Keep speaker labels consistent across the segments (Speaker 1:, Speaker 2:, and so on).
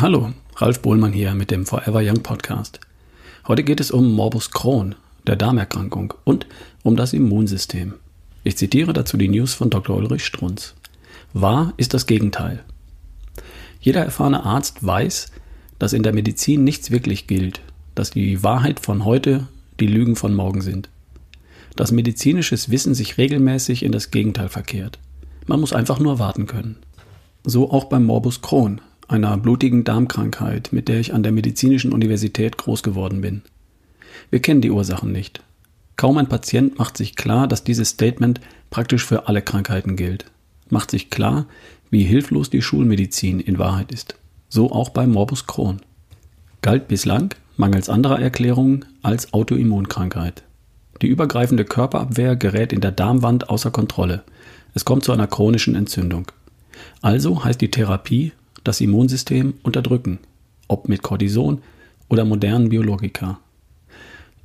Speaker 1: Hallo, Ralf Bohlmann hier mit dem Forever Young Podcast. Heute geht es um Morbus Crohn, der Darmerkrankung und um das Immunsystem. Ich zitiere dazu die News von Dr. Ulrich Strunz. Wahr ist das Gegenteil. Jeder erfahrene Arzt weiß, dass in der Medizin nichts wirklich gilt, dass die Wahrheit von heute die Lügen von morgen sind. Dass medizinisches Wissen sich regelmäßig in das Gegenteil verkehrt. Man muss einfach nur warten können. So auch beim Morbus Crohn, einer blutigen Darmkrankheit, mit der ich an der Medizinischen Universität groß geworden bin. Wir kennen die Ursachen nicht. Kaum ein Patient macht sich klar, dass dieses Statement praktisch für alle Krankheiten gilt. Macht sich klar, wie hilflos die Schulmedizin in Wahrheit ist. So auch bei Morbus Crohn. Galt bislang, mangels anderer Erklärungen, als Autoimmunkrankheit. Die übergreifende Körperabwehr gerät in der Darmwand außer Kontrolle. Es kommt zu einer chronischen Entzündung. Also heißt die Therapie das Immunsystem unterdrücken, ob mit Cortison oder modernen Biologika.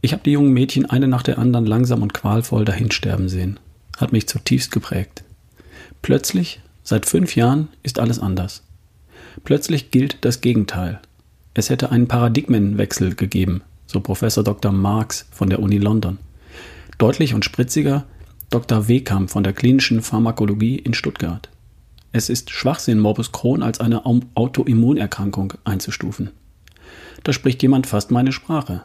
Speaker 1: Ich habe die jungen Mädchen eine nach der anderen langsam und qualvoll dahinsterben sehen. Hat mich zutiefst geprägt. Plötzlich, seit fünf Jahren, ist alles anders. Plötzlich gilt das Gegenteil. Es hätte einen Paradigmenwechsel gegeben, so Professor Dr. Marx von der Uni London. Deutlich und spritziger Dr. Wehkamp von der klinischen Pharmakologie in Stuttgart. Es ist Schwachsinn, Morbus Crohn als eine Autoimmunerkrankung einzustufen. Da spricht jemand fast meine Sprache.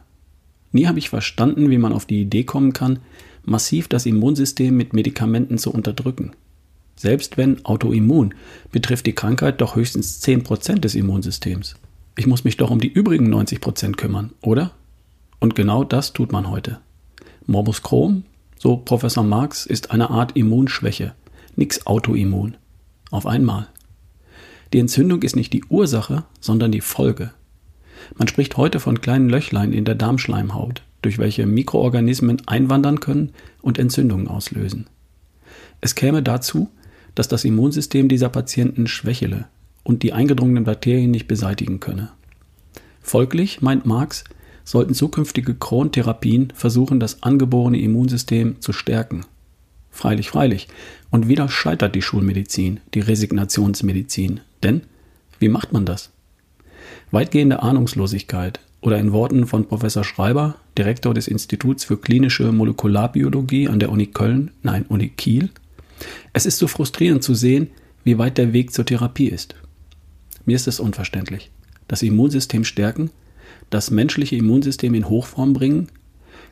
Speaker 1: Nie habe ich verstanden, wie man auf die Idee kommen kann, massiv das Immunsystem mit Medikamenten zu unterdrücken. Selbst wenn Autoimmun, betrifft die Krankheit doch höchstens 10% des Immunsystems. Ich muss mich doch um die übrigen 90% kümmern, oder? Und genau das tut man heute. Morbus Crohn, so Professor Marx, ist eine Art Immunschwäche, nix Autoimmun auf einmal. Die Entzündung ist nicht die Ursache, sondern die Folge. Man spricht heute von kleinen Löchlein in der Darmschleimhaut, durch welche Mikroorganismen einwandern können und Entzündungen auslösen. Es käme dazu, dass das Immunsystem dieser Patienten schwächele und die eingedrungenen Bakterien nicht beseitigen könne. Folglich, meint Marx, sollten zukünftige Crohn-Therapien versuchen, das angeborene Immunsystem zu stärken Freilich, freilich. Und wieder scheitert die Schulmedizin, die Resignationsmedizin. Denn wie macht man das? Weitgehende Ahnungslosigkeit oder in Worten von Professor Schreiber, Direktor des Instituts für klinische Molekularbiologie an der Uni Köln, nein, Uni Kiel. Es ist so frustrierend zu sehen, wie weit der Weg zur Therapie ist. Mir ist es unverständlich. Das Immunsystem stärken, das menschliche Immunsystem in Hochform bringen?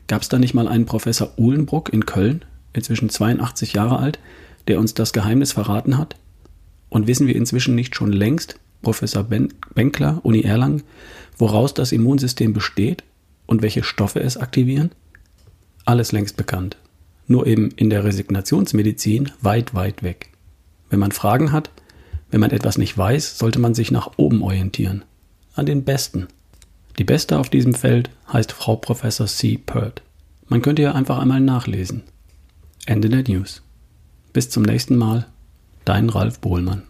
Speaker 1: Gab es da nicht mal einen Professor Uhlenbruck in Köln, inzwischen 82 Jahre alt, der uns das Geheimnis verraten hat? Und wissen wir inzwischen nicht schon längst, Professor ben Benkler, Uni Erlangen, woraus das Immunsystem besteht und welche Stoffe es aktivieren? Alles längst bekannt. Nur eben in der Resignationsmedizin weit, weit weg. Wenn man Fragen hat, wenn man etwas nicht weiß, sollte man sich nach oben orientieren. An den Besten. Die Beste auf diesem Feld heißt Frau Professor C. Pert. Man könnte ja einfach einmal nachlesen. Ende der News. Bis zum nächsten Mal, dein Ralf Bohlmann.